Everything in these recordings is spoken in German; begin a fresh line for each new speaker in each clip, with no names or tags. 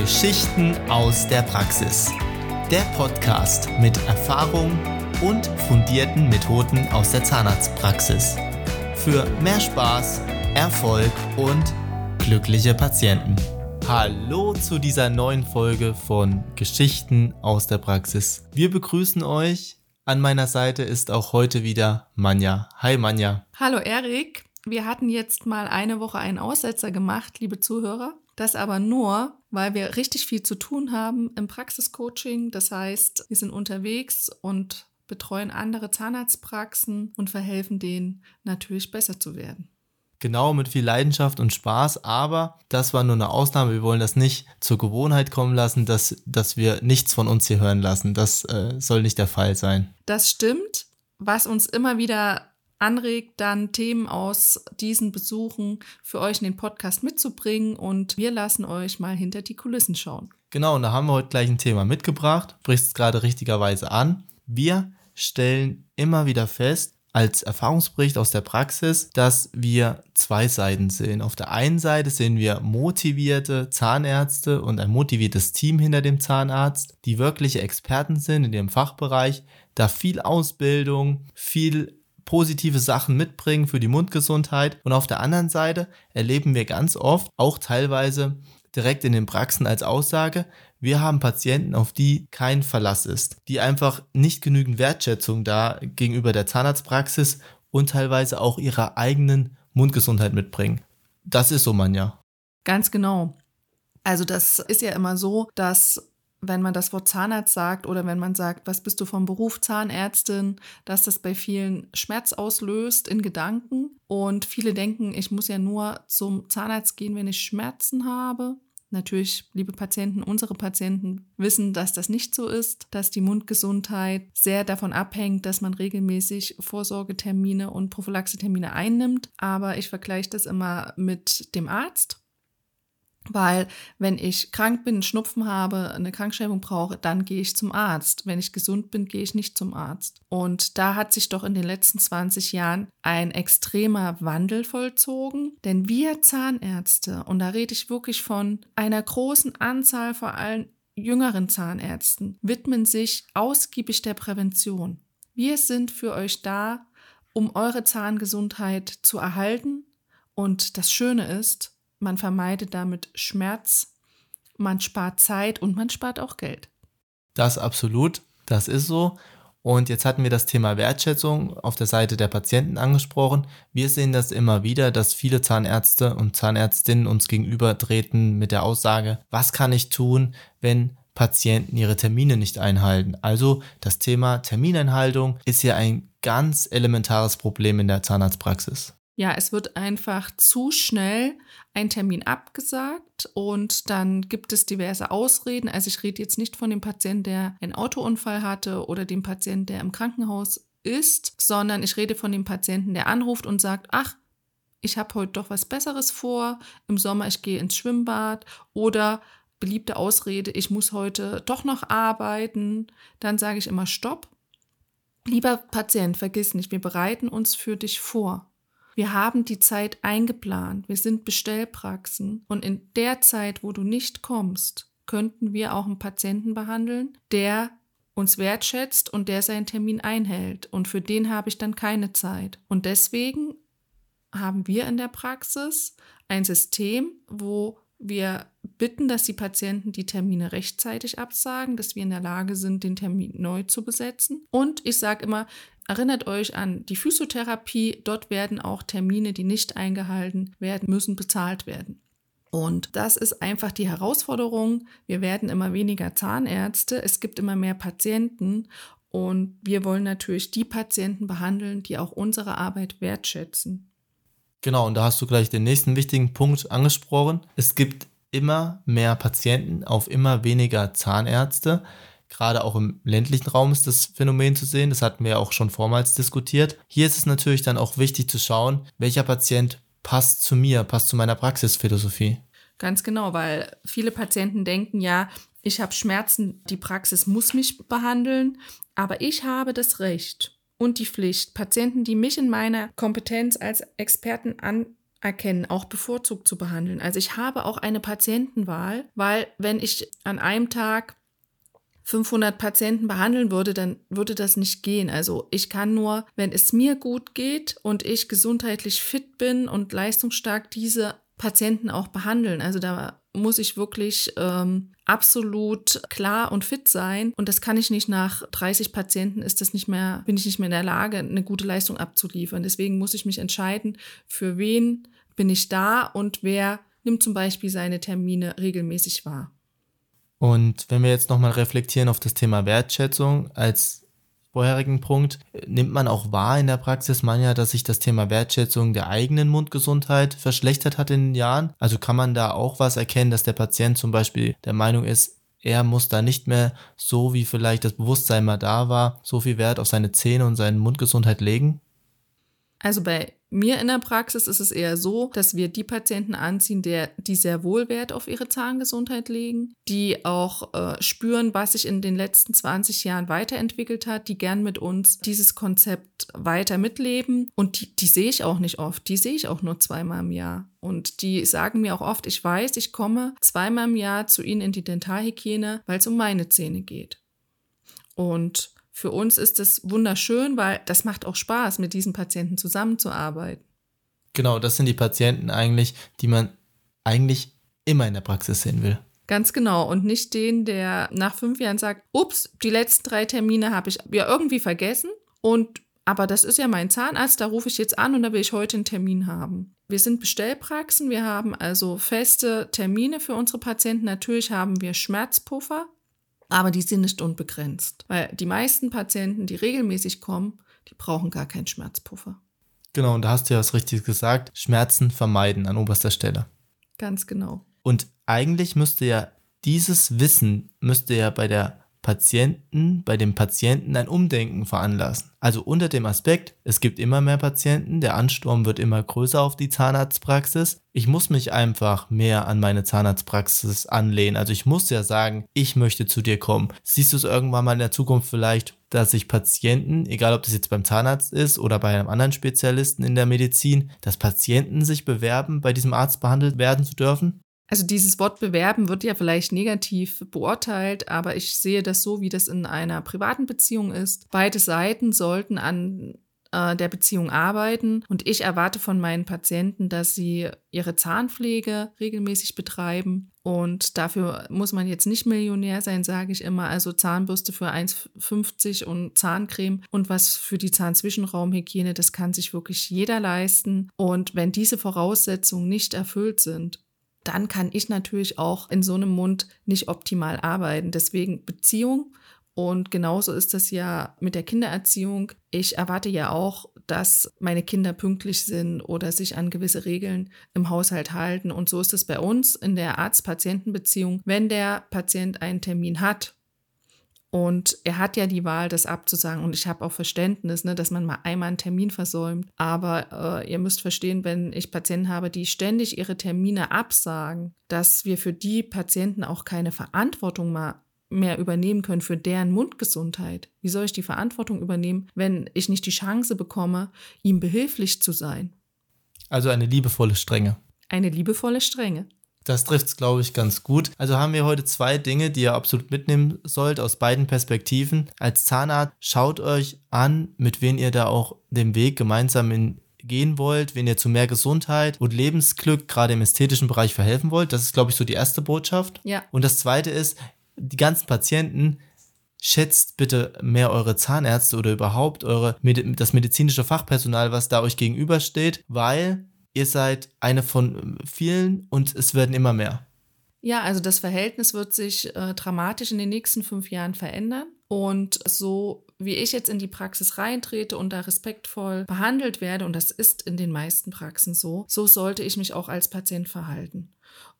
Geschichten aus der Praxis. Der Podcast mit Erfahrung und fundierten Methoden aus der Zahnarztpraxis. Für mehr Spaß, Erfolg und glückliche Patienten. Hallo zu dieser neuen Folge von Geschichten aus der Praxis. Wir begrüßen euch. An meiner Seite ist auch heute wieder Manja. Hi Manja.
Hallo Erik. Wir hatten jetzt mal eine Woche einen Aussetzer gemacht, liebe Zuhörer. Das aber nur, weil wir richtig viel zu tun haben im Praxiscoaching. Das heißt, wir sind unterwegs und betreuen andere Zahnarztpraxen und verhelfen denen natürlich besser zu werden.
Genau, mit viel Leidenschaft und Spaß, aber das war nur eine Ausnahme. Wir wollen das nicht zur Gewohnheit kommen lassen, dass, dass wir nichts von uns hier hören lassen. Das äh, soll nicht der Fall sein.
Das stimmt. Was uns immer wieder anregt, dann Themen aus diesen Besuchen für euch in den Podcast mitzubringen und wir lassen euch mal hinter die Kulissen schauen.
Genau, und da haben wir heute gleich ein Thema mitgebracht, brichst es gerade richtigerweise an. Wir stellen immer wieder fest, als Erfahrungsbericht aus der Praxis, dass wir zwei Seiten sehen. Auf der einen Seite sehen wir motivierte Zahnärzte und ein motiviertes Team hinter dem Zahnarzt, die wirkliche Experten sind in ihrem Fachbereich, da viel Ausbildung, viel positive Sachen mitbringen für die Mundgesundheit. Und auf der anderen Seite erleben wir ganz oft, auch teilweise direkt in den Praxen als Aussage, wir haben Patienten, auf die kein Verlass ist, die einfach nicht genügend Wertschätzung da gegenüber der Zahnarztpraxis und teilweise auch ihrer eigenen Mundgesundheit mitbringen. Das ist so, Manja.
Ganz genau. Also das ist ja immer so, dass wenn man das Wort Zahnarzt sagt oder wenn man sagt, was bist du vom Beruf Zahnärztin, dass das bei vielen Schmerz auslöst in Gedanken. Und viele denken, ich muss ja nur zum Zahnarzt gehen, wenn ich Schmerzen habe. Natürlich, liebe Patienten, unsere Patienten wissen, dass das nicht so ist, dass die Mundgesundheit sehr davon abhängt, dass man regelmäßig Vorsorgetermine und Prophylaxetermine einnimmt. Aber ich vergleiche das immer mit dem Arzt. Weil wenn ich krank bin, Schnupfen habe, eine Krankschreibung brauche, dann gehe ich zum Arzt. Wenn ich gesund bin, gehe ich nicht zum Arzt. Und da hat sich doch in den letzten 20 Jahren ein extremer Wandel vollzogen. Denn wir Zahnärzte, und da rede ich wirklich von einer großen Anzahl vor allem jüngeren Zahnärzten, widmen sich ausgiebig der Prävention. Wir sind für euch da, um eure Zahngesundheit zu erhalten. Und das Schöne ist, man vermeidet damit Schmerz, man spart Zeit und man spart auch Geld.
Das absolut, das ist so. Und jetzt hatten wir das Thema Wertschätzung auf der Seite der Patienten angesprochen. Wir sehen das immer wieder, dass viele Zahnärzte und Zahnärztinnen uns gegenüber treten mit der Aussage, was kann ich tun, wenn Patienten ihre Termine nicht einhalten. Also das Thema Termineinhaltung ist hier ein ganz elementares Problem in der Zahnarztpraxis.
Ja, es wird einfach zu schnell ein Termin abgesagt und dann gibt es diverse Ausreden. Also ich rede jetzt nicht von dem Patienten, der einen Autounfall hatte oder dem Patienten, der im Krankenhaus ist, sondern ich rede von dem Patienten, der anruft und sagt, ach, ich habe heute doch was Besseres vor, im Sommer ich gehe ins Schwimmbad oder beliebte Ausrede, ich muss heute doch noch arbeiten. Dann sage ich immer Stopp. Lieber Patient, vergiss nicht, wir bereiten uns für dich vor. Wir haben die Zeit eingeplant. Wir sind Bestellpraxen. Und in der Zeit, wo du nicht kommst, könnten wir auch einen Patienten behandeln, der uns wertschätzt und der seinen Termin einhält. Und für den habe ich dann keine Zeit. Und deswegen haben wir in der Praxis ein System, wo wir bitten, dass die Patienten die Termine rechtzeitig absagen, dass wir in der Lage sind, den Termin neu zu besetzen. Und ich sage immer, Erinnert euch an die Physiotherapie. Dort werden auch Termine, die nicht eingehalten werden müssen, bezahlt werden. Und das ist einfach die Herausforderung. Wir werden immer weniger Zahnärzte, es gibt immer mehr Patienten und wir wollen natürlich die Patienten behandeln, die auch unsere Arbeit wertschätzen.
Genau, und da hast du gleich den nächsten wichtigen Punkt angesprochen. Es gibt immer mehr Patienten auf immer weniger Zahnärzte. Gerade auch im ländlichen Raum ist das Phänomen zu sehen. Das hatten wir ja auch schon vormals diskutiert. Hier ist es natürlich dann auch wichtig zu schauen, welcher Patient passt zu mir, passt zu meiner Praxisphilosophie.
Ganz genau, weil viele Patienten denken ja, ich habe Schmerzen, die Praxis muss mich behandeln, aber ich habe das Recht und die Pflicht, Patienten, die mich in meiner Kompetenz als Experten an erkennen, auch bevorzugt zu behandeln. Also ich habe auch eine Patientenwahl, weil wenn ich an einem Tag 500 Patienten behandeln würde, dann würde das nicht gehen. Also ich kann nur, wenn es mir gut geht und ich gesundheitlich fit bin und leistungsstark, diese Patienten auch behandeln. Also da muss ich wirklich ähm, absolut klar und fit sein. Und das kann ich nicht nach 30 Patienten, ist das nicht mehr, bin ich nicht mehr in der Lage, eine gute Leistung abzuliefern. Deswegen muss ich mich entscheiden, für wen bin ich da und wer nimmt zum Beispiel seine Termine regelmäßig wahr.
Und wenn wir jetzt nochmal reflektieren auf das Thema Wertschätzung als vorherigen Punkt, nimmt man auch wahr in der Praxis manchmal, dass sich das Thema Wertschätzung der eigenen Mundgesundheit verschlechtert hat in den Jahren. Also kann man da auch was erkennen, dass der Patient zum Beispiel der Meinung ist, er muss da nicht mehr so wie vielleicht das Bewusstsein mal da war, so viel Wert auf seine Zähne und seine Mundgesundheit legen?
Also bei mir in der Praxis ist es eher so, dass wir die Patienten anziehen, der, die sehr wohl Wert auf ihre Zahngesundheit legen, die auch äh, spüren, was sich in den letzten 20 Jahren weiterentwickelt hat, die gern mit uns dieses Konzept weiter mitleben. Und die, die sehe ich auch nicht oft, die sehe ich auch nur zweimal im Jahr. Und die sagen mir auch oft, ich weiß, ich komme zweimal im Jahr zu ihnen in die Dentalhygiene, weil es um meine Zähne geht. Und für uns ist es wunderschön, weil das macht auch Spaß, mit diesen Patienten zusammenzuarbeiten.
Genau, das sind die Patienten eigentlich, die man eigentlich immer in der Praxis sehen will.
Ganz genau. Und nicht den, der nach fünf Jahren sagt, ups, die letzten drei Termine habe ich ja irgendwie vergessen. Und aber das ist ja mein Zahnarzt, da rufe ich jetzt an und da will ich heute einen Termin haben. Wir sind Bestellpraxen, wir haben also feste Termine für unsere Patienten. Natürlich haben wir Schmerzpuffer, aber die sind nicht unbegrenzt, weil die meisten Patienten, die regelmäßig kommen, die brauchen gar keinen Schmerzpuffer.
Genau, und da hast du ja was Richtiges gesagt, Schmerzen vermeiden an oberster Stelle.
Ganz genau.
Und eigentlich müsste ja dieses Wissen, müsste ja bei der Patienten, bei dem Patienten ein Umdenken veranlassen. Also unter dem Aspekt, es gibt immer mehr Patienten, der Ansturm wird immer größer auf die Zahnarztpraxis. Ich muss mich einfach mehr an meine Zahnarztpraxis anlehnen. Also ich muss ja sagen, ich möchte zu dir kommen. Siehst du es irgendwann mal in der Zukunft vielleicht, dass sich Patienten, egal ob das jetzt beim Zahnarzt ist oder bei einem anderen Spezialisten in der Medizin, dass Patienten sich bewerben, bei diesem Arzt behandelt werden zu dürfen?
Also dieses Wort bewerben wird ja vielleicht negativ beurteilt, aber ich sehe das so, wie das in einer privaten Beziehung ist. Beide Seiten sollten an äh, der Beziehung arbeiten und ich erwarte von meinen Patienten, dass sie ihre Zahnpflege regelmäßig betreiben und dafür muss man jetzt nicht Millionär sein, sage ich immer. Also Zahnbürste für 1,50 und Zahncreme und was für die Zahnzwischenraumhygiene, das kann sich wirklich jeder leisten. Und wenn diese Voraussetzungen nicht erfüllt sind, dann kann ich natürlich auch in so einem Mund nicht optimal arbeiten. Deswegen Beziehung. Und genauso ist das ja mit der Kindererziehung. Ich erwarte ja auch, dass meine Kinder pünktlich sind oder sich an gewisse Regeln im Haushalt halten. Und so ist es bei uns in der Arzt-Patienten-Beziehung. Wenn der Patient einen Termin hat und er hat ja die Wahl, das abzusagen. Und ich habe auch Verständnis, ne, dass man mal einmal einen Termin versäumt. Aber äh, ihr müsst verstehen, wenn ich Patienten habe, die ständig ihre Termine absagen, dass wir für die Patienten auch keine Verantwortung mal mehr übernehmen können für deren Mundgesundheit. Wie soll ich die Verantwortung übernehmen, wenn ich nicht die Chance bekomme, ihm behilflich zu sein?
Also eine liebevolle Strenge.
Eine liebevolle Strenge.
Das trifft es, glaube ich, ganz gut. Also haben wir heute zwei Dinge, die ihr absolut mitnehmen sollt aus beiden Perspektiven. Als Zahnarzt schaut euch an, mit wem ihr da auch den Weg gemeinsam in, gehen wollt, wenn ihr zu mehr Gesundheit und Lebensglück gerade im ästhetischen Bereich verhelfen wollt. Das ist, glaube ich, so die erste Botschaft.
Ja.
Und das zweite ist, die ganzen Patienten, schätzt bitte mehr eure Zahnärzte oder überhaupt eure, das medizinische Fachpersonal, was da euch gegenübersteht, weil ihr seid eine von vielen und es werden immer mehr.
Ja, also das Verhältnis wird sich äh, dramatisch in den nächsten fünf Jahren verändern. Und so wie ich jetzt in die Praxis reintrete und da respektvoll behandelt werde, und das ist in den meisten Praxen so, so sollte ich mich auch als Patient verhalten.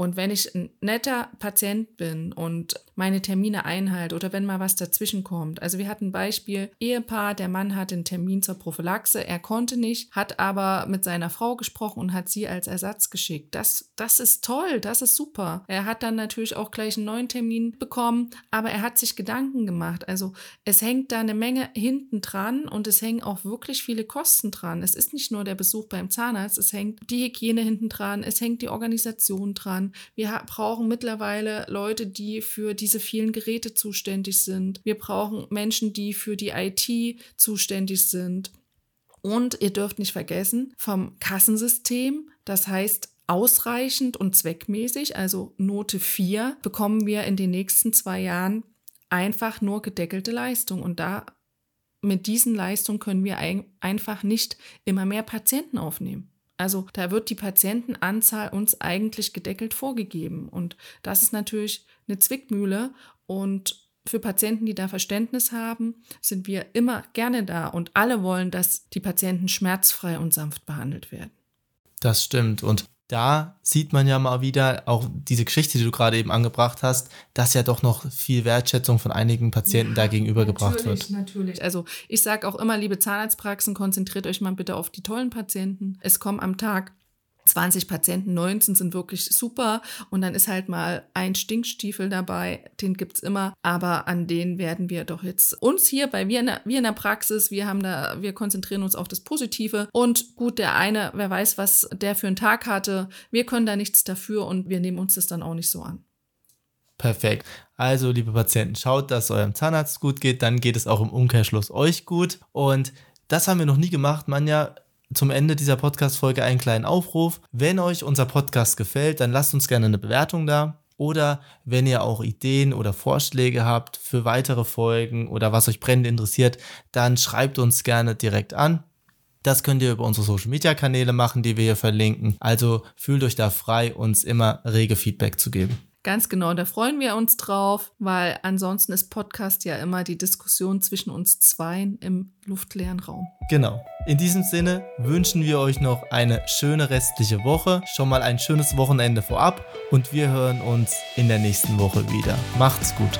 Und wenn ich ein netter Patient bin und meine Termine einhalte oder wenn mal was dazwischen kommt. Also wir hatten ein Beispiel, Ehepaar, der Mann hatte einen Termin zur Prophylaxe, er konnte nicht, hat aber mit seiner Frau gesprochen und hat sie als Ersatz geschickt. Das, das ist toll, das ist super. Er hat dann natürlich auch gleich einen neuen Termin bekommen, aber er hat sich Gedanken gemacht. Also es hängt da eine Menge hinten dran und es hängen auch wirklich viele Kosten dran. Es ist nicht nur der Besuch beim Zahnarzt, es hängt die Hygiene hinten dran, es hängt die Organisation dran, wir brauchen mittlerweile Leute, die für diese vielen Geräte zuständig sind. Wir brauchen Menschen, die für die IT zuständig sind. Und ihr dürft nicht vergessen, vom Kassensystem, das heißt ausreichend und zweckmäßig, also Note 4, bekommen wir in den nächsten zwei Jahren einfach nur gedeckelte Leistung. Und da mit diesen Leistungen können wir ein, einfach nicht immer mehr Patienten aufnehmen. Also da wird die Patientenanzahl uns eigentlich gedeckelt vorgegeben. Und das ist natürlich eine Zwickmühle. Und für Patienten, die da Verständnis haben, sind wir immer gerne da. Und alle wollen, dass die Patienten schmerzfrei und sanft behandelt werden.
Das stimmt. Und da sieht man ja mal wieder auch diese Geschichte, die du gerade eben angebracht hast, dass ja doch noch viel Wertschätzung von einigen Patienten ja, da gegenübergebracht
natürlich,
wird.
Natürlich, Also ich sage auch immer, liebe Zahnarztpraxen, konzentriert euch mal bitte auf die tollen Patienten. Es kommen am Tag 20 Patienten, 19 sind wirklich super und dann ist halt mal ein Stinkstiefel dabei, den gibt es immer, aber an den werden wir doch jetzt uns hier bei wir in, der, wir in der Praxis, wir haben da, wir konzentrieren uns auf das Positive und gut, der eine, wer weiß, was der für einen Tag hatte, wir können da nichts dafür und wir nehmen uns das dann auch nicht so an.
Perfekt. Also, liebe Patienten, schaut, dass es eurem Zahnarzt gut geht, dann geht es auch im Umkehrschluss euch gut und das haben wir noch nie gemacht. Manja, zum Ende dieser Podcast-Folge einen kleinen Aufruf. Wenn euch unser Podcast gefällt, dann lasst uns gerne eine Bewertung da. Oder wenn ihr auch Ideen oder Vorschläge habt für weitere Folgen oder was euch brennend interessiert, dann schreibt uns gerne direkt an. Das könnt ihr über unsere Social Media Kanäle machen, die wir hier verlinken. Also fühlt euch da frei, uns immer rege Feedback zu geben.
Ganz genau, da freuen wir uns drauf, weil ansonsten ist Podcast ja immer die Diskussion zwischen uns zweien im luftleeren Raum.
Genau. In diesem Sinne wünschen wir euch noch eine schöne restliche Woche, schon mal ein schönes Wochenende vorab und wir hören uns in der nächsten Woche wieder. Macht's gut.